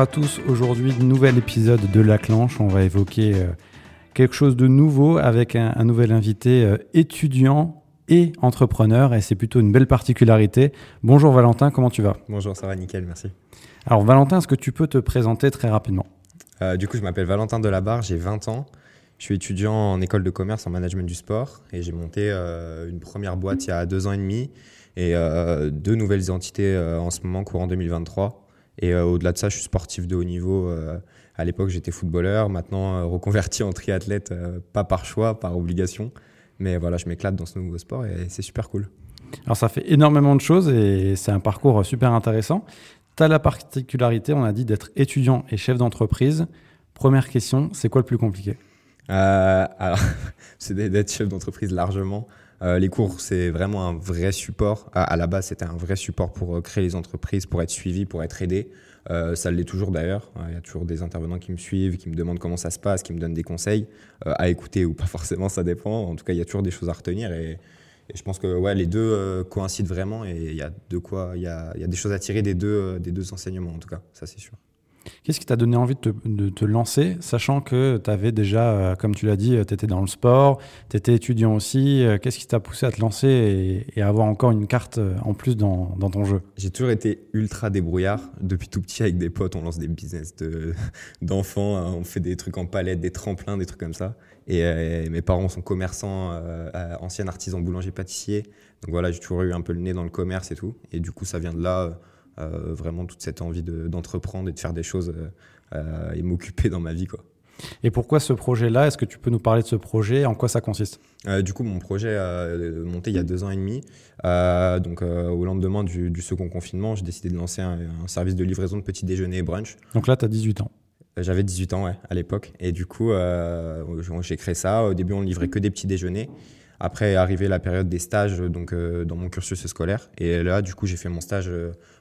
À tous, aujourd'hui nouvel épisode de La Clanche, on va évoquer euh, quelque chose de nouveau avec un, nouvel invité euh, étudiant et entrepreneur et c'est plutôt une belle particularité. Bonjour Valentin, comment tu vas? Bonjour, ça va nickel, merci. Alors Valentin, est-ce que tu peux te présenter très rapidement? Euh, Du coup, je m'appelle Valentin Delabarre, j'ai 20 ans. Je suis étudiant en école de commerce en management du sport et j'ai monté une première boîte il y a deux ans et demi et deux nouvelles identités en ce moment courant 2023. Et euh, au-delà de ça, je suis sportif de haut niveau. Euh, à l'époque, j'étais footballeur. Maintenant, euh, reconverti en triathlète, pas par choix, par obligation. Mais voilà, je m'éclate dans ce nouveau sport et c'est super cool. Alors, ça fait énormément de choses et c'est un parcours super intéressant. Tu as la particularité, on a dit, d'être étudiant et chef d'entreprise. Première question, c'est quoi le plus compliqué? C'est d'être chef d'entreprise largement. Euh, les cours, c'est vraiment un vrai support. À, la base, c'était un vrai support pour euh, créer les entreprises, pour être suivi, pour être aidé. Euh, ça l'est toujours d'ailleurs. Il y a toujours des intervenants qui me suivent, qui me demandent comment ça se passe, qui me donnent des conseils à écouter ou pas forcément, ça dépend. En tout cas, il y a toujours des choses à retenir et, je pense que les deux coïncident vraiment et il y a de quoi, il y a, y a, des choses à tirer des deux, des deux enseignements en tout cas, ça c'est sûr. Qu'est-ce qui t'a donné envie de te, lancer, sachant que tu avais déjà, euh, comme tu l'as dit, tu étais dans le sport, tu étais étudiant aussi. Euh, qu'est-ce qui t'a poussé à te lancer et, à avoir encore une carte euh, en plus dans, ton jeu? J'ai toujours été ultra débrouillard. Depuis tout petit, avec des potes, on lance des business d'enfants, hein. on fait des trucs en palette, des tremplins, des trucs comme ça. Et, mes parents sont commerçants, anciens artisans boulanger-pâtissier. Donc voilà, j'ai toujours eu un peu le nez dans le commerce et tout. Et du coup, ça vient de là euh, vraiment toute cette envie d'entreprendre et de faire des choses euh, euh, et m'occuper dans ma vie. Quoi. Et pourquoi ce projet-là? Est-ce que tu peux nous parler de ce projet? En quoi ça consiste? Du coup, mon projet a monté il y a deux ans et demi. donc, au lendemain du, second confinement, j'ai décidé de lancer un, service de livraison de petits déjeuners et brunch. Donc là, tu as 18 ans J'avais 18 ans, ouais, à l'époque. Et du coup, j'ai créé ça. Au début, on livrait que des petits déjeuners. Après est arrivée la période des stages donc, dans mon cursus scolaire. Et là, du coup, j'ai fait mon stage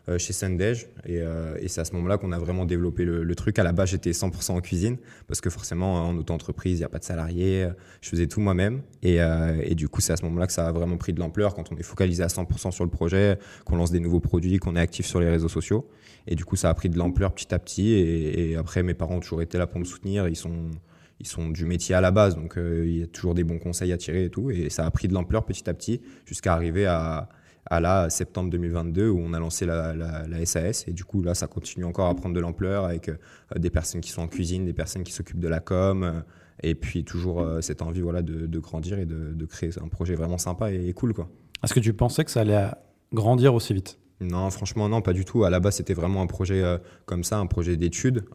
euh, chez Sundej. Euh, et, c'est à ce moment-là qu'on a vraiment développé le, truc. À la base, j'étais 100% en cuisine parce que forcément, en auto-entreprise, il n'y a pas de salariés. Je faisais tout moi-même. Et, euh, et, du coup, c'est à ce moment-là que ça a vraiment pris de l'ampleur quand on est focalisé à 100% sur le projet, qu'on lance des nouveaux produits, qu'on est actif sur les réseaux sociaux. Et du coup, ça a pris de l'ampleur petit à petit. Et, après, mes parents ont toujours été là pour me soutenir. Ils sont ils sont du métier à la base, donc il y a toujours des bons conseils à tirer et tout. Et ça a pris de l'ampleur petit à petit jusqu'à arriver à, à là, septembre 2022, où on a lancé la, SAS. Et du coup, là, ça continue encore à prendre de l'ampleur avec euh, des personnes qui sont en cuisine, des personnes qui s'occupent de la com. Euh, et puis toujours euh, cette envie voilà, de, grandir et de, créer un projet vraiment sympa et, cool. Quoi. Est-ce que tu pensais que ça allait grandir aussi vite? Non, franchement, non, pas du tout. À la base, c'était vraiment un projet comme ça, un projet d'études.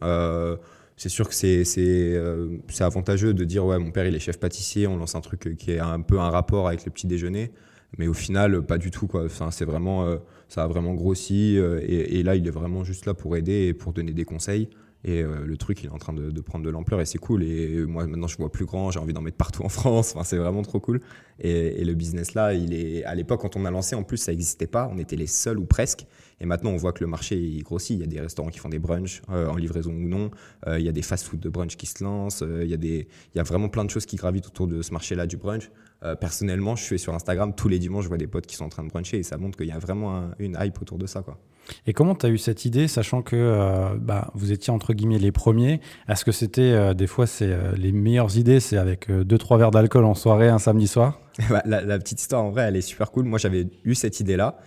C'est sûr que c'est c'est avantageux de dire ouais mon père il est chef pâtissier on lance un truc qui est un peu un rapport avec le petit déjeuner mais au final, pas du tout. Quoi. Enfin, c'est vraiment, euh, ça a vraiment grossi. Euh, et, là, il est vraiment juste là pour aider et pour donner des conseils. Et euh, le truc, il est en train de, prendre de l'ampleur et c'est cool. Et moi, maintenant, je vois plus grand, j'ai envie d'en mettre partout en France. Enfin, c'est vraiment trop cool. Et, le business là, il est à l'époque quand on a lancé, en plus, ça n'existait pas. On était les seuls ou presque. Et maintenant, on voit que le marché il grossit. Il y a des restaurants qui font des brunchs en livraison ou non. il y a des fast-food de brunch qui se lancent. il y a des, il y a vraiment plein de choses qui gravitent autour de ce marché-là du brunch. Euh, personnellement, je suis sur Instagram tous les dimanches, je vois des potes qui sont en train de bruncher et ça montre qu'il y a vraiment une hype autour de ça. Quoi. Et comment tu as eu cette idée, sachant que euh, bah, vous étiez entre guillemets les premiers? Est-ce que c'était euh, des fois c'est les meilleures idées, c'est avec 2-3 verres d'alcool en soirée un samedi soir? Bah, la, la, petite histoire en vrai, elle est super cool. Moi, j'avais eu cette idée-là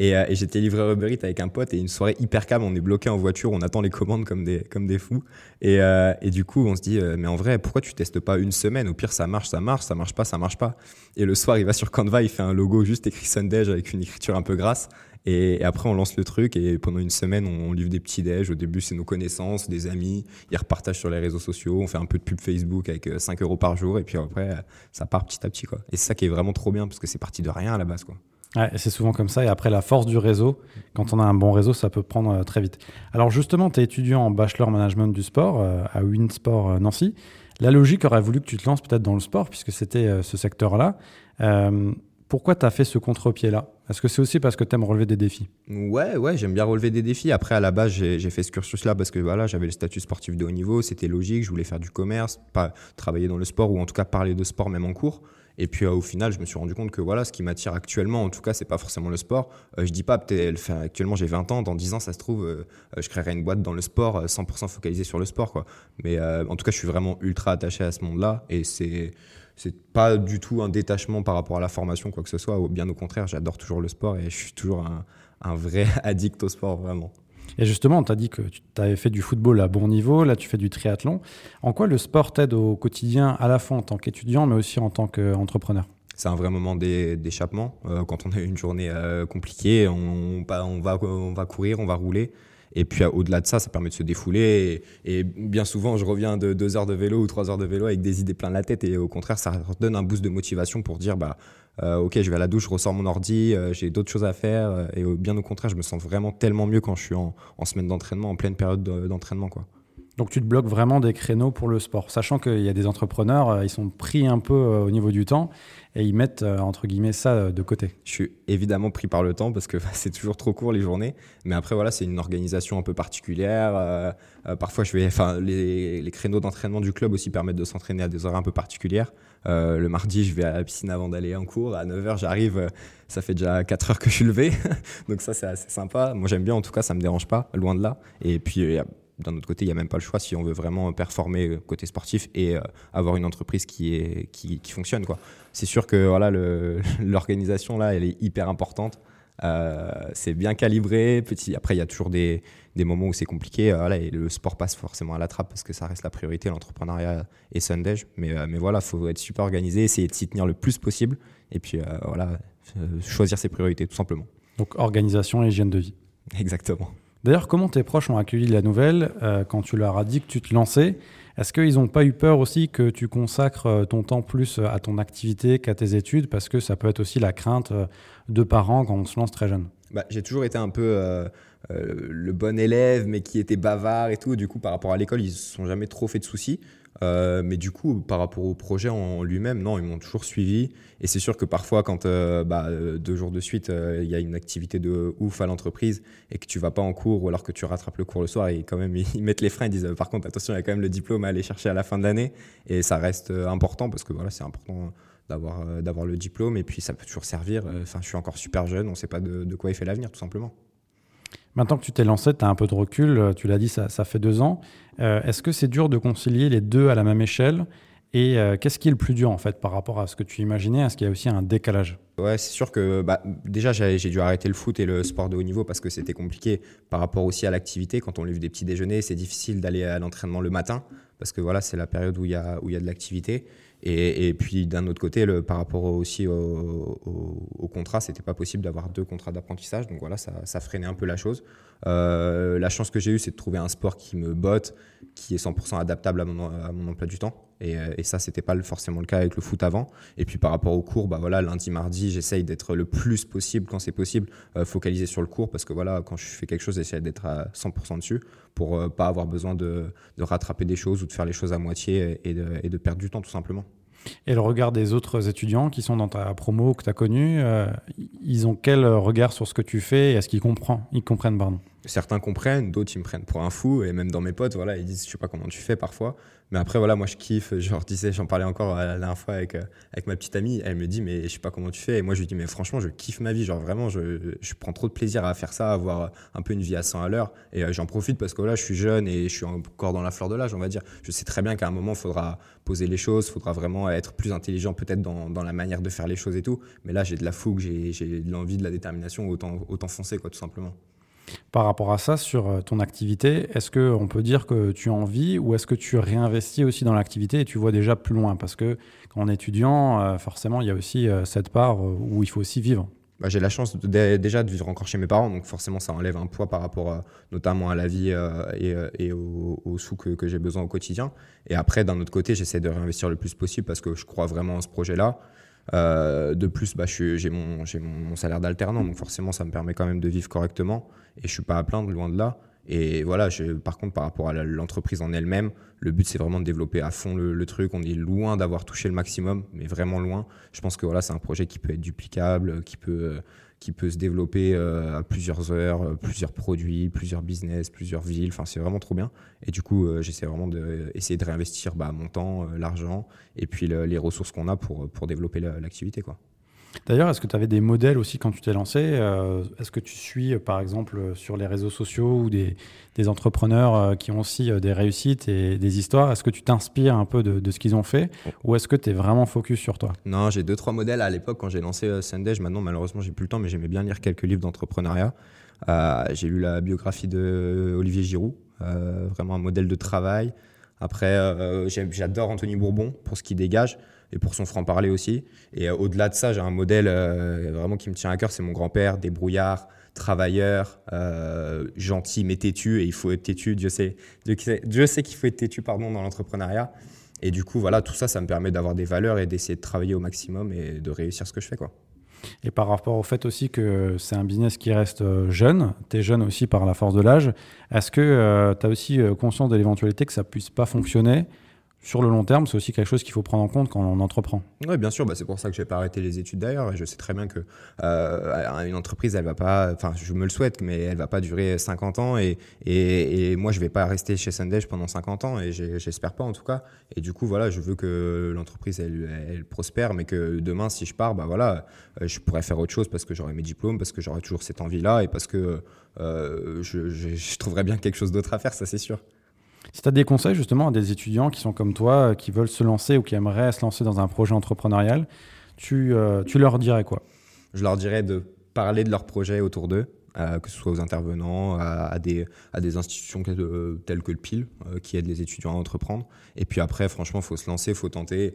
euh, et, j'étais livré Uber Eats avec un pote et une soirée hyper calme, on est bloqué en voiture, on attend les commandes comme des, comme des fous. Et, euh, et du coup, on se dit, euh, mais en vrai, pourquoi tu testes pas une semaine? Au pire, ça marche, ça marche, ça marche pas, ça marche pas. Et le soir, il va sur Canva, il fait un logo juste écrit Sunday avec une écriture un peu grasse. Et, après, on lance le truc et pendant une semaine, on, livre des petits déj. Au début, c'est nos connaissances, des amis. Ils repartagent sur les réseaux sociaux. On fait un peu de pub Facebook avec 5 euros par jour. Et puis après, ça part petit à petit. Quoi. Et c'est ça qui est vraiment trop bien parce que c'est parti de rien à la base. Quoi c'est souvent comme ça. Et après, la force du réseau, quand on a un bon réseau, ça peut prendre euh, très vite. Alors justement, tu es étudiant en bachelor management du sport euh, à Winsport euh, Nancy. La logique aurait voulu que tu te lances peut-être dans le sport, puisque c'était ce secteur-là. pourquoi tu as fait ce contre-pied-là? Est-ce que c'est aussi parce que tu aimes relever des défis? Ouais, ouais, j'aime bien relever des défis. Après, à la base, j'ai fait ce cursus-là parce que voilà, j'avais le statut sportif de haut niveau, c'était logique, je voulais faire du commerce, pas travailler dans le sport ou en tout cas parler de sport même en cours. Et puis au final, je me suis rendu compte que voilà, ce qui m'attire actuellement, en tout cas, c'est pas forcément le sport. je dis pas, actuellement j'ai 20 ans, dans 10 ans, ça se trouve, je créerai une boîte dans le sport, 100% focalisée sur le sport. Quoi. Mais en tout cas, je suis vraiment ultra attaché à ce monde-là et c'est c'est pas du tout un détachement par rapport à la formation, quoi que ce soit. Bien au contraire, j'adore toujours le sport et je suis toujours un, un vrai addict au sport, vraiment. Et justement, on t'a dit que tu avais fait du football à bon niveau, là tu fais du triathlon. En quoi le sport t'aide au quotidien, à la fois en tant qu'étudiant, mais aussi en tant qu'entrepreneur? C'est un vrai moment d'échappement. Euh, quand on a une journée euh, compliquée, on, va, on va courir, on va rouler. Et puis au-delà de ça, ça permet de se défouler. Et, bien souvent, je reviens de deux heures de vélo ou trois heures de vélo avec des idées plein la tête. Et au contraire, ça donne un boost de motivation pour dire bah, ok, je vais à la douche, je ressors mon ordi, euh, j'ai d'autres choses à faire. Euh, et bien au contraire, je me sens vraiment tellement mieux quand je suis en, en semaine d'entraînement, en pleine période d'entraînement. quoi. Donc tu te bloques vraiment des créneaux pour le sport, sachant qu'il y a des entrepreneurs, ils sont pris un peu au niveau du temps et ils mettent entre guillemets ça de côté. Je suis évidemment pris par le temps parce que c'est toujours trop court les journées, mais après voilà c'est une organisation un peu particulière. parfois je vais, enfin les, créneaux d'entraînement du club aussi permettent de s'entraîner à des heures un peu particulières. Euh, le mardi, je vais à la piscine avant d'aller en cours. À 9h, j'arrive. Euh, ça fait déjà 4 heures que je suis levé. Donc ça, c'est assez sympa. Moi, j'aime bien. En tout cas, ça me dérange pas, loin de là. Et puis, euh, d'un autre côté, il n'y a même pas le choix si on veut vraiment performer côté sportif et avoir une entreprise qui, est, qui, qui fonctionne. C'est sûr que voilà, l'organisation, là, elle est hyper importante. Euh, c'est bien calibré. Petit. Après, il y a toujours des, des moments où c'est compliqué. Euh, et le sport passe forcément à la trappe parce que ça reste la priorité, l'entrepreneuriat et Sunday. Mais, euh, mais voilà, il faut être super organisé, essayer de s'y tenir le plus possible. Et puis voilà, choisir ses priorités tout simplement. Donc organisation et hygiène de vie. Exactement. D'ailleurs, comment tes proches ont accueilli la nouvelle quand tu leur as dit que tu te lançais? Est-ce qu'ils n'ont pas eu peur aussi que tu consacres ton temps plus à ton activité qu'à tes études? Parce que ça peut être aussi la crainte de parents quand on se lance très jeune bah, J'ai toujours été un peu euh, euh, le bon élève, mais qui était bavard et tout. Du coup, par rapport à l'école, ils ne se sont jamais trop fait de soucis. Euh, mais du coup, par rapport au projet en lui-même, non, ils m'ont toujours suivi. Et c'est sûr que parfois, quand bah, deux jours de suite, il y a une activité de ouf à l'entreprise et que tu vas pas en cours ou alors que tu rattrapes le cours le soir, et quand même, ils mettent les freins, ils disent par contre, attention, il y a quand même le diplôme à aller chercher à la fin de l'année. Et ça reste important parce que voilà, c'est important d'avoir euh, le diplôme et puis ça peut toujours servir. Euh, enfin, je suis encore super jeune, on ne sait pas de, quoi il fait l'avenir, tout simplement. Maintenant que tu t'es lancé, tu as un peu de recul, euh, tu l'as dit, ça, fait deux ans. Est-ce que c'est dur de concilier les deux à la même échelle Et qu'est-ce qui est le plus dur en fait par rapport à ce que tu imaginais? Est-ce qu'il y a aussi un décalage? Ouais, c'est sûr que bah, déjà j'ai dû arrêter le foot et le sport de haut niveau parce que c'était compliqué par rapport aussi à l'activité. Quand on livre des petits déjeuners, c'est difficile d'aller à l'entraînement le matin parce que voilà, c'est la période où il y a de l'activité. Et, puis d'un autre côté, le, par rapport aussi au, contrat, c'était pas possible d'avoir deux contrats d'apprentissage. Donc voilà, ça, freinait un peu la chose. Euh, la chance que j'ai eue, c'est de trouver un sport qui me botte, qui est 100% adaptable à mon, emploi du temps. Et, euh, et ça, c'était pas forcément le cas avec le foot avant. Et puis par rapport au cours, bah voilà, lundi, mardi, j'essaye d'être le plus possible quand c'est possible, euh, focalisé sur le cours parce que voilà, quand je fais quelque chose, j'essaie d'être à 100% dessus pour pas avoir besoin de, de, rattraper des choses ou de faire les choses à moitié et de, et de perdre du temps tout simplement. Et le regard des autres étudiants qui sont dans ta promo que tu as connue, euh, ils ont quel regard sur ce que tu fais et est-ce qu'ils comprennent, ils comprennent pardon? Certains comprennent, d'autres ils me prennent pour un fou et même dans mes potes, voilà, ils disent je sais pas comment tu fais parfois. Mais après, voilà, moi, je kiffe. Disais, j'en parlais encore la dernière fois avec, euh, avec ma petite amie. Elle me dit, mais je sais pas comment tu fais. Et moi, je lui dis, mais franchement, je kiffe ma vie. Genre, vraiment, je, je prends trop de plaisir à faire ça, à avoir un peu une vie à 100 à l'heure. Et euh, j'en profite parce que là, je suis jeune et je suis encore dans la fleur de l'âge, on va dire. Je sais très bien qu'à un moment, il faudra poser les choses, il faudra vraiment être plus intelligent, peut-être dans, dans, la manière de faire les choses et tout. Mais là, j'ai de la fougue, j'ai de l'envie, de la détermination, autant, autant foncer, quoi, tout simplement. Par rapport à ça, sur euh, ton activité, est-ce qu'on peut dire que tu as envie ou est-ce que tu réinvestis aussi dans l'activité et tu vois déjà plus loin? Parce que quand étudiant, euh, forcément, il y a aussi euh, cette part où il faut aussi vivre. Bah, j'ai la chance déjà de vivre encore chez mes parents, donc forcément ça enlève un poids par rapport notamment à la vie et, aux, sous que, que j'ai besoin au quotidien. Et après, d'un autre côté, j'essaie de réinvestir le plus possible parce que je crois vraiment en ce projet-là. Euh, de plus, bah, j'ai mon, mon, salaire d'alternant, donc forcément, ça me permet quand même de vivre correctement. Et je suis pas à plaindre, loin de là. Et voilà, par contre, par rapport à l'entreprise en elle-même, le but c'est vraiment de développer à fond le, truc. On est loin d'avoir touché le maximum, mais vraiment loin. Je pense que voilà, c'est un projet qui peut être duplicable, qui peut, qui peut se développer euh, à plusieurs heures, euh, plusieurs produits, plusieurs business, plusieurs villes. Enfin, c'est vraiment trop bien. Et du coup, euh, j'essaie vraiment d'essayer de, de réinvestir bah, mon temps, l'argent et puis les ressources qu'on a pour, pour développer l'activité. quoi. D'ailleurs, est-ce que tu avais des modèles aussi quand tu t'es lancé euh, Est-ce que tu suis, euh, par exemple, euh, sur les réseaux sociaux ou des, entrepreneurs qui ont aussi des réussites et des histoires? Est-ce que tu t'inspires un peu de, ce qu'ils ont fait Ou est-ce que tu es vraiment focus sur toi? Non, j'ai deux, trois modèles à l'époque quand j'ai lancé Sundage. Maintenant, malheureusement, j'ai plus le temps, mais j'aimais bien lire quelques livres d'entrepreneuriat. j'ai lu la biographie de Olivier Giroud, vraiment un modèle de travail. Après, j'adore Anthony Bourbon pour ce qu'il dégage et pour son franc-parler aussi. Et euh, au-delà de ça, j'ai un modèle euh, vraiment qui me tient à cœur, c'est mon grand-père, débrouillard, travailleur, euh, gentil mais têtu, et il faut être têtu, Dieu sait, Dieu sait qu'il faut être têtu pardon, dans l'entrepreneuriat. Et du coup, voilà, tout ça, ça me permet d'avoir des valeurs et d'essayer de travailler au maximum et de réussir ce que je fais. Quoi. Et par rapport au fait aussi que c'est un business qui reste jeune, tu es jeune aussi par la force de l'âge, est-ce que tu as aussi conscience de l'éventualité que ça puisse pas fonctionner sur le long terme, c'est aussi quelque chose qu'il faut prendre en compte quand on entreprend. Oui, bien sûr. Bah, c'est pour ça que je n'ai pas arrêté les études d'ailleurs. Je sais très bien que euh, une entreprise, elle va pas. Enfin, je me le souhaite, mais elle va pas durer 50 ans. Et, moi, je vais pas rester chez Sundage pendant 50 ans. Et j'espère pas en tout cas. Et du coup, voilà, je veux que l'entreprise elle, prospère, mais que demain, si je pars, bah voilà, euh, je pourrais faire autre chose parce que j'aurai mes diplômes, parce que j'aurai toujours cette envie-là, et parce que euh, je, je trouverais bien quelque chose d'autre à faire. Ça, c'est sûr. Si tu as des conseils justement à des étudiants qui sont comme toi, euh, qui veulent se lancer ou qui aimeraient se lancer dans un projet entrepreneurial, tu, euh, tu leur dirais quoi? Je leur dirais de parler de leur projet autour d'eux, euh, que ce soit aux intervenants, à, des, à des institutions telles que le PIL, qui aident les étudiants à entreprendre. Et puis après, franchement, il faut se lancer, il faut tenter,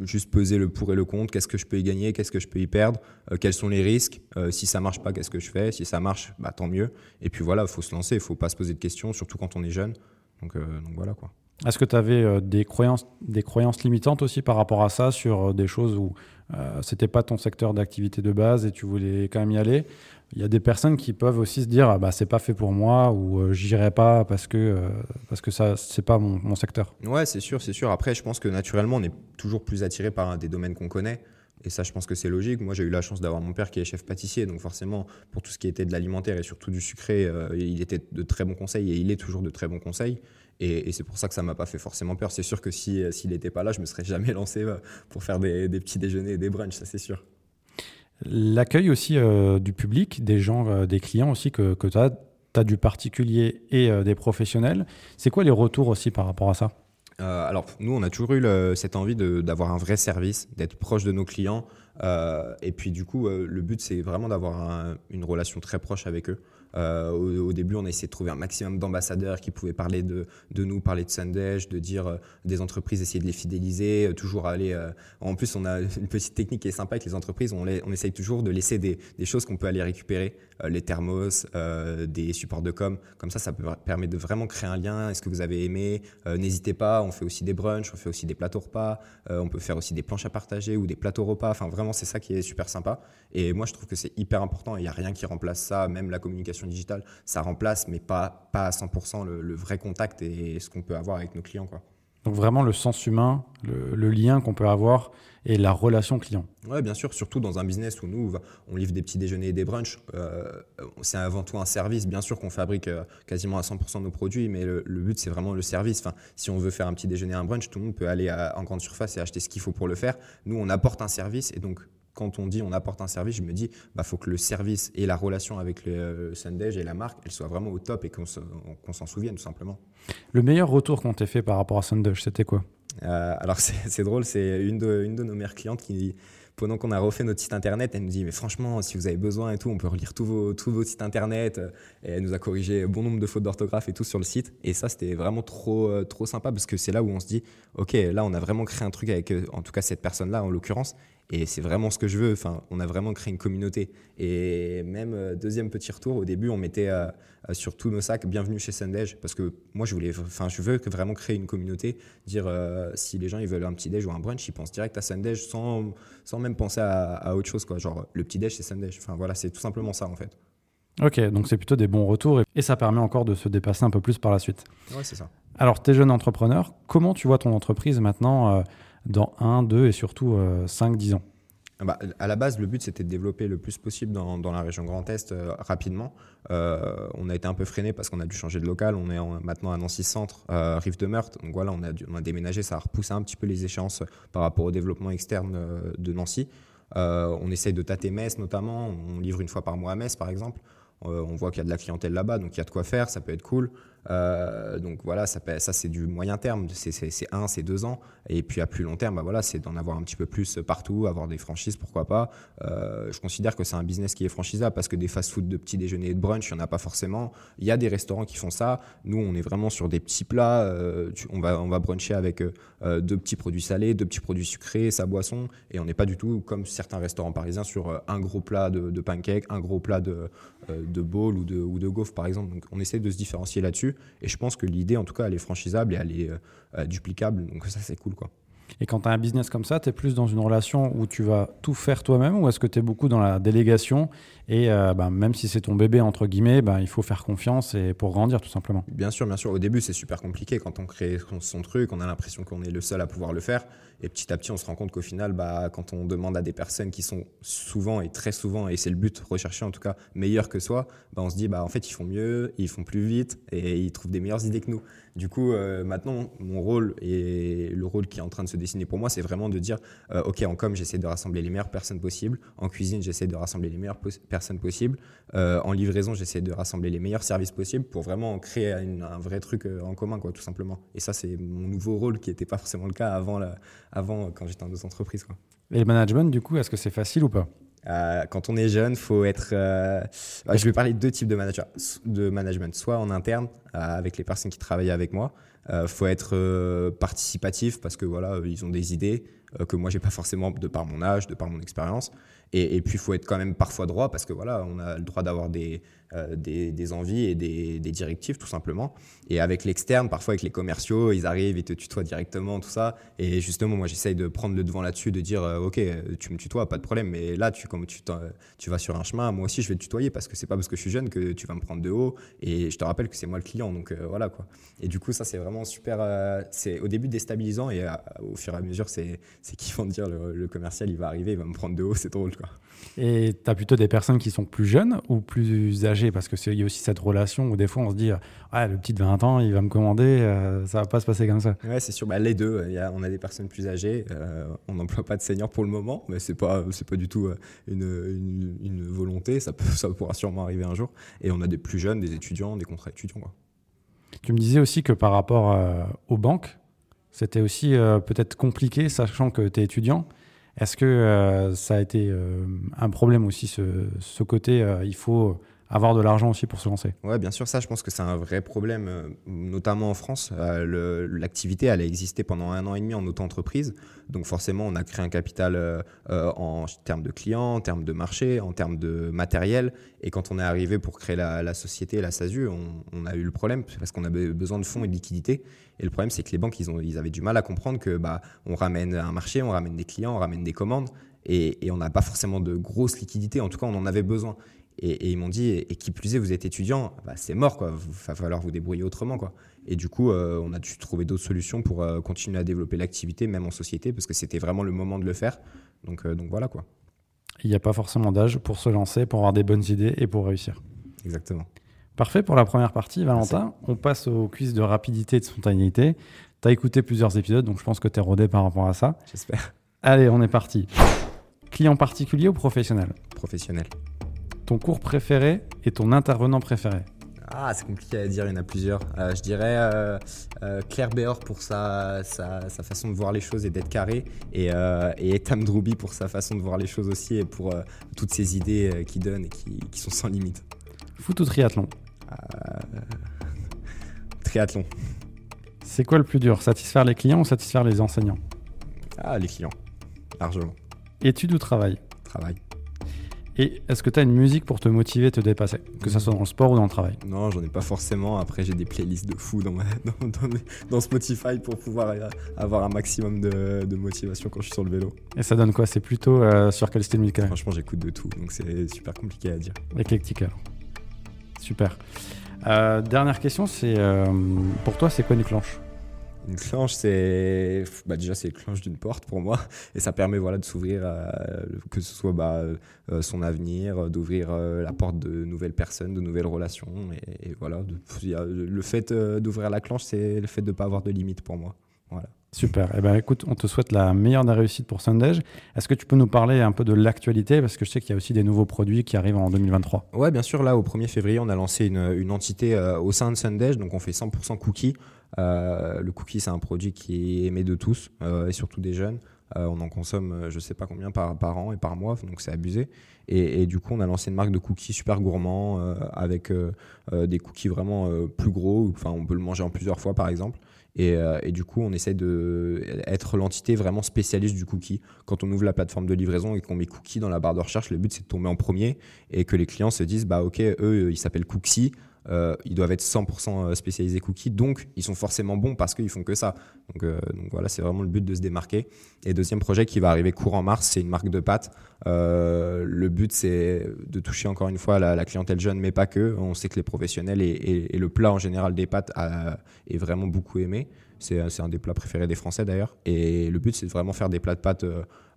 juste peser le pour et le contre, qu'est-ce que je peux y gagner, qu'est-ce que je peux y perdre, quels sont les risques, si ça marche pas, qu'est-ce que je fais, si ça marche, bah, tant mieux. Et puis voilà, il faut se lancer, il faut pas se poser de questions, surtout quand on est jeune. Euh, donc, voilà quoi. Est-ce que tu avais euh, des, croyances, des croyances limitantes aussi par rapport à ça sur euh, des choses où euh, c'était pas ton secteur d'activité de base et tu voulais quand même y aller? Il y a des personnes qui peuvent aussi se dire ah bah c'est pas fait pour moi ou j'irai pas parce que parce que ça c'est pas mon, mon, secteur. Ouais c'est sûr c'est sûr. Après je pense que naturellement on est toujours plus attiré par des domaines qu'on connaît. Et ça, je pense que c'est logique. Moi, j'ai eu la chance d'avoir mon père qui est chef pâtissier. Donc, forcément, pour tout ce qui était de l'alimentaire et surtout du sucré, euh, il était de très bons conseils et il est toujours de très bons conseils. Et, c'est pour ça que ça m'a pas fait forcément peur. C'est sûr que euh, s'il n'était pas là, je me serais jamais lancé euh, pour faire des, petits déjeuners et des brunchs, ça c'est sûr. L'accueil aussi du public, des gens, des clients aussi que, que tu as, tu as du particulier et des professionnels. C'est quoi les retours aussi par rapport à ça? Euh, alors, nous, on a toujours eu cette envie d'avoir un vrai service, d'être proche de nos clients. Euh, et puis, du coup, euh, le but, c'est vraiment d'avoir une relation très proche avec eux. Au, début, on a essayé de trouver un maximum d'ambassadeurs qui pouvaient parler de, nous, parler de Sundage, de dire des entreprises, essayer de les fidéliser, toujours aller. en plus, on a une petite technique qui est sympa avec les entreprises. On, essaye toujours de laisser des choses qu'on peut aller récupérer, les thermos, des supports de com. Comme ça, ça peut, permet de vraiment créer un lien. Est-ce que vous avez aimé? N'hésitez pas. On fait aussi des brunchs, on fait aussi des plateaux repas. on peut faire aussi des planches à partager ou des plateaux repas. Enfin, vraiment, c'est ça qui est super sympa. Et moi, je trouve que c'est hyper important. Il n'y a rien qui remplace ça, même la communication digitale, ça remplace, mais pas, pas à 100% le, vrai contact et ce qu'on peut avoir avec nos clients. Donc vraiment le sens humain, le, lien qu'on peut avoir et la relation client. Oui, bien sûr, surtout dans un business où nous, on livre des petits déjeuners et des brunchs. Euh, c'est avant tout un service. Bien sûr qu'on fabrique euh, quasiment à 100% de nos produits, mais le, but, c'est vraiment le service. Enfin, si on veut faire un petit déjeuner, un brunch, tout le monde peut aller en grande surface et acheter ce qu'il faut pour le faire. Nous, on apporte un service et donc quand on dit on apporte un service, je me dis, bah faut que le service et la relation avec le euh, Sundage et la marque, elle soit vraiment au top et qu'on s'en souvienne tout simplement. Le meilleur retour qu'on t'ait fait par rapport à Sundage, c'était quoi? Euh, Alors c'est drôle, c'est une de, une de nos meilleures clientes qui, pendant qu'on a refait notre site internet, elle nous dit mais franchement, si vous avez besoin et tout, on peut relire tous vos, tous vos sites internet. Et elle nous a corrigé bon nombre de fautes d'orthographe et tout sur le site. Et ça, c'était vraiment trop, euh, trop sympa parce que c'est là où on se dit ok, là, on a vraiment créé un truc avec, en tout cas, cette personne-là en l'occurrence. Et c'est vraiment ce que je veux. Enfin, on a vraiment créé une communauté. Et même, euh, deuxième petit retour, au début, on mettait euh, euh, sur tous nos sacs Bienvenue chez Sundage. Parce que moi, je voulais, enfin, je veux vraiment créer une communauté. Dire si les gens ils veulent un petit déj ou un brunch, ils pensent direct à Sundage sans, sans même penser à, autre chose. Quoi. Genre, le petit déj, c'est Sundage. Enfin, voilà, c'est tout simplement ça, en fait. Ok, donc c'est plutôt des bons retours et, et ça permet encore de se dépasser un peu plus par la suite. Ouais, c'est ça. Alors, tu es jeune entrepreneur, comment tu vois ton entreprise maintenant euh, dans 1, 2 et surtout 5, 10 ans Ah bah, à la base, le but c'était de développer le plus possible dans, dans la région Grand Est euh, rapidement. Euh, on a été un peu freiné parce qu'on a dû changer de local. On est en- maintenant à Nancy Centre, euh, Rive de Meurthe. Donc voilà, on a, déménagé. Ça a repoussé un petit peu les échéances par rapport au développement externe euh, de Nancy. Euh, on essaye de tâter Metz notamment. On livre une fois par mois à Metz par exemple. Euh, on voit qu'il y a de la clientèle là-bas, donc il y a de quoi faire, ça peut être cool. Euh, donc voilà, ça, ça c'est du moyen terme, c'est- c'est c'est un, c'est deux ans. Et puis à plus long terme, bah voilà, c'est d'en avoir un petit peu plus partout, avoir des franchises, pourquoi pas. Euh, je considère que c'est un business qui est franchisable parce que des fast-food de petit déjeuner et de brunch, il n'y en a pas forcément. Il y a des restaurants qui font ça. Nous, on est vraiment sur des petits plats. euh, on, va, on va bruncher avec euh, deux petits produits salés, deux petits produits sucrés, sa boisson. Et on n'est pas du tout comme certains restaurants parisiens sur un gros plat de, de pancakes, un gros plat de, de bowl ou de, ou de gaufres, par exemple. Donc on essaie de se différencier là-dessus. Et je pense que l'idée, en tout cas, elle est franchisable et elle est euh, duplicable. Donc ça, c'est cool, quoi. Et quand tu as un business comme ça, tu es plus dans une relation où tu vas tout faire toi-même ou est-ce que tu es beaucoup dans la délégation et euh, bah, même si c'est ton bébé, entre guillemets, bah, il faut faire confiance et pour grandir tout simplement Bien sûr, bien sûr. Au début, c'est super compliqué quand on crée son- truc, on a l'impression qu'on est le seul à pouvoir le faire. Et petit à petit, on se rend compte qu'au final, bah, quand on demande à des personnes qui sont souvent et très souvent, et c'est le but recherché en tout cas, meilleurs que soi, on se dit, en fait, ils font mieux, ils font plus vite et ils trouvent des meilleures idées que nous. Du coup, euh, maintenant, mon rôle et le rôle qui est en train de se dessiner pour moi, c'est vraiment de dire, euh, OK, en com, j'essaie de rassembler les meilleures personnes possibles. En cuisine, j'essaie de rassembler les meilleures pos- personnes possibles. Euh, en livraison, j'essaie de rassembler les meilleurs services possibles pour vraiment créer une- un vrai truc euh, en commun, quoi, tout simplement. Et ça, c'est mon nouveau rôle qui n'était pas forcément le cas avant, la- avant quand j'étais dans d'autres entreprises. Quoi. Et le management, du coup, est-ce que c'est facile ou pas? Euh, quand on est jeune, faut être. euh, bah, je vais parler de deux types de, manager, de management. Soit en interne, euh, avec les personnes qui travaillent avec moi. Faut être participatif parce que voilà, ils ont des idées que moi j'ai pas forcément de par mon âge, de par mon expérience. Et, puis il faut être quand même parfois droit parce que voilà, on a le droit d'avoir des, euh, des, envies et des, directives tout simplement. Et avec l'externe, parfois avec les commerciaux, ils arrivent, ils te tutoient directement, tout ça. Et justement, moi j'essaye de prendre le devant là-dessus, de dire euh, ok, euh, tu me tutoies, pas de problème. Mais là, tu comme tu, tu vas sur un chemin, moi aussi je vais te tutoyer parce que c'est pas parce que je suis jeune que tu vas me prendre de haut. Et je te rappelle que c'est moi le client, donc voilà quoi. Et du coup, ça c'est vraiment super. c'est au début déstabilisant et au fur et à mesure, c'est c'est kiffant de dire le, le commercial il va arriver, il va me prendre de haut, c'est drôle quoi. Et tu as plutôt des personnes qui sont plus jeunes ou plus âgées? Parce qu'il y a aussi cette relation où des fois on se dit ah, le petit de 20 ans, il va me commander, euh, ça va pas se passer comme ça. Ouais, c'est sûr. Bah, les deux. Il y a- on a des personnes plus âgées. euh, on n'emploie pas de seniors pour le moment, mais c'est pas c'est pas du tout euh, une, une, une volonté. Ça peut ça pourra sûrement arriver un jour. Et on a des plus jeunes, des étudiants, des contrats étudiants. Tu me disais aussi que par rapport euh, aux banques, c'était aussi peut-être compliqué, sachant que tu es étudiant. Est-ce que euh, ça a été euh, un problème aussi, ce, côté, euh, il faut avoir de l'argent aussi pour se lancer Ouais, bien sûr, ça, je pense que c'est un vrai problème, euh, notamment en France. Euh, L'activité, elle a existé pendant un an et demi en auto-entreprise. Donc, forcément, on a créé un capital euh, en termes de clients, en termes de marché, en termes de matériel. Et quand on est arrivé pour créer la, société, la SASU, on, on a eu le problème parce qu'on avait besoin de fonds et de liquidités. Et le problème, c'est que les banques, ils, ont, avaient du mal à comprendre que bah, on ramène un marché, on ramène des clients, on ramène des commandes. Et, et on n'a pas forcément de grosses liquidités. En tout cas, on en avait besoin. Et, et ils m'ont dit, et, et qui plus est, vous êtes étudiant, bah, c'est mort, quoi. Il va falloir vous débrouiller autrement, quoi. Et du coup, euh, on a dû trouver d'autres solutions pour euh, continuer à développer l'activité, même en société, parce que c'était vraiment le moment de le faire. Donc, euh, donc voilà, quoi. Il n'y a pas forcément d'âge pour se lancer, pour avoir des bonnes idées et pour réussir. Exactement. Parfait pour la première partie, Valentin. On passe au quiz de rapidité et de spontanéité. Tu as écouté plusieurs épisodes, donc je pense que tu es rodé par rapport à ça. J'espère. Allez, on est parti. Client particulier ou professionnel? Professionnel. Ton cours préféré et ton intervenant préféré Ah, c'est compliqué à dire, il y en a plusieurs. Euh, je dirais euh, euh, Claire Béor pour sa, sa, sa façon de voir les choses et d'être carré, et, et Etam Droubi pour sa façon de voir les choses aussi et pour toutes ces idées qu'il donne et qui, qui sont sans limite. Foot ou triathlon? Triathlon. C'est quoi le plus dur? Satisfaire les clients ou satisfaire les enseignants? Ah, les clients. Largement. Études ou travail? Travail. Et est-ce que tu as une musique pour te motiver, te dépasser? Que ce soit dans le sport ou dans le travail? Non, j'en ai pas forcément. Après, j'ai des playlists de fou dans, ma, dans, dans mes- dans Spotify pour pouvoir euh, avoir un maximum de, de motivation quand je suis sur le vélo. Et ça donne quoi? C'est plutôt euh, sur quel style musical? Franchement, j'écoute de tout, donc c'est super compliqué à dire. Éclectique alors. Super. Euh, dernière question, c'est euh, pour toi, c'est quoi une clenche Une clenche, c'est bah déjà c'est le clenche d'une porte pour moi, et ça permet voilà de s'ouvrir, que ce soit bah, son avenir, d'ouvrir la porte de nouvelles personnes, de nouvelles relations, et, voilà. le fait d'ouvrir la clenche, c'est le fait de ne pas avoir de limite pour moi. Voilà. Super. Eh ben, écoute, on te souhaite la meilleure des réussites pour Sundage. Est-ce que tu peux nous parler un peu de l'actualité? Parce que je sais qu'il y a aussi des nouveaux produits qui arrivent en 2023. Ouais, bien sûr. Là, au 1er février, on a lancé une, entité euh, au sein de Sundage. Donc, on fait 100% cookies. Euh, le cookie, c'est un produit qui est aimé de tous euh, et surtout des jeunes. on en consomme, je ne sais pas combien par, par an et par mois, donc c'est abusé. Et, du coup, on a lancé une marque de cookies super gourmands avec des cookies vraiment plus gros. Enfin, on peut le manger en plusieurs fois, par exemple. Euh, et, du coup, on essaie d'être l'entité vraiment spécialiste du cookie. Quand on ouvre la plateforme de livraison et qu'on met cookie dans la barre de recherche, le but c'est de tomber en premier et que les clients se disent bah ok, eux ils s'appellent Cooksy, euh, ils doivent être 100% euh, spécialisés cookies, donc ils sont forcément bons parce qu'ils font que ça. Donc, euh, donc voilà, c'est vraiment le but de se démarquer. Et deuxième projet qui va arriver courant mars, c'est une marque de pâtes. le but, c'est de toucher encore une fois la, clientèle jeune, mais pas que. On sait que les professionnels et, le plat en général des pâtes est vraiment beaucoup aimé. C'est un des plats préférés des Français d'ailleurs. Et le but, c'est de vraiment faire des plats de pâtes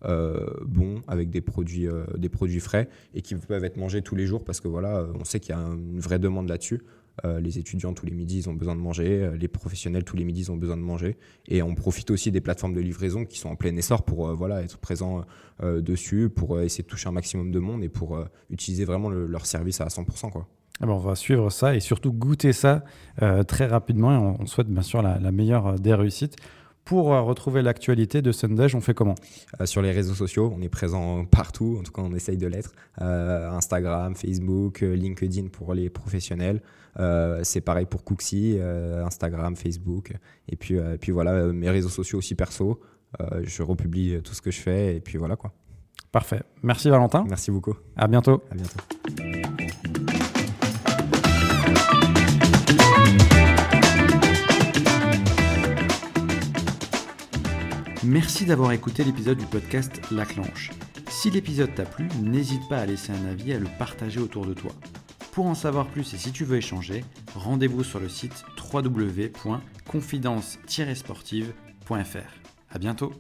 euh, bons avec des produits, euh, des produits frais et qui peuvent être mangés tous les jours parce que voilà, on sait qu'il y a une vraie demande là-dessus. Euh, les étudiants tous les midis ils ont besoin de manger, les professionnels tous les midis ils ont besoin de manger et on profite aussi des plateformes de livraison qui sont en plein essor pour voilà être présent dessus, pour essayer de toucher un maximum de monde et pour utiliser vraiment leur service à 100% quoi. Ah ben, on va suivre ça et surtout goûter ça très rapidement et on, souhaite bien sûr la, la meilleure des réussites. Pour euh, retrouver l'actualité de Sundage, on fait comment? Euh, Sur les réseaux sociaux, on est présent partout, en tout cas on essaye de l'être. Euh, Instagram, Facebook, LinkedIn pour les professionnels. c'est pareil pour Cooksy, Instagram, Facebook. Et puis, puis voilà, mes réseaux sociaux aussi perso. je republie tout ce que je fais et puis voilà quoi. Parfait. Merci Valentin. Merci beaucoup. À bientôt. À bientôt. Merci d'avoir écouté l'épisode du podcast La Clanche. Si l'épisode t'a plu, n'hésite pas à laisser un avis et à le partager autour de toi. Pour en savoir plus et si tu veux échanger, rendez-vous sur le site www.confidence-sportive.fr. À bientôt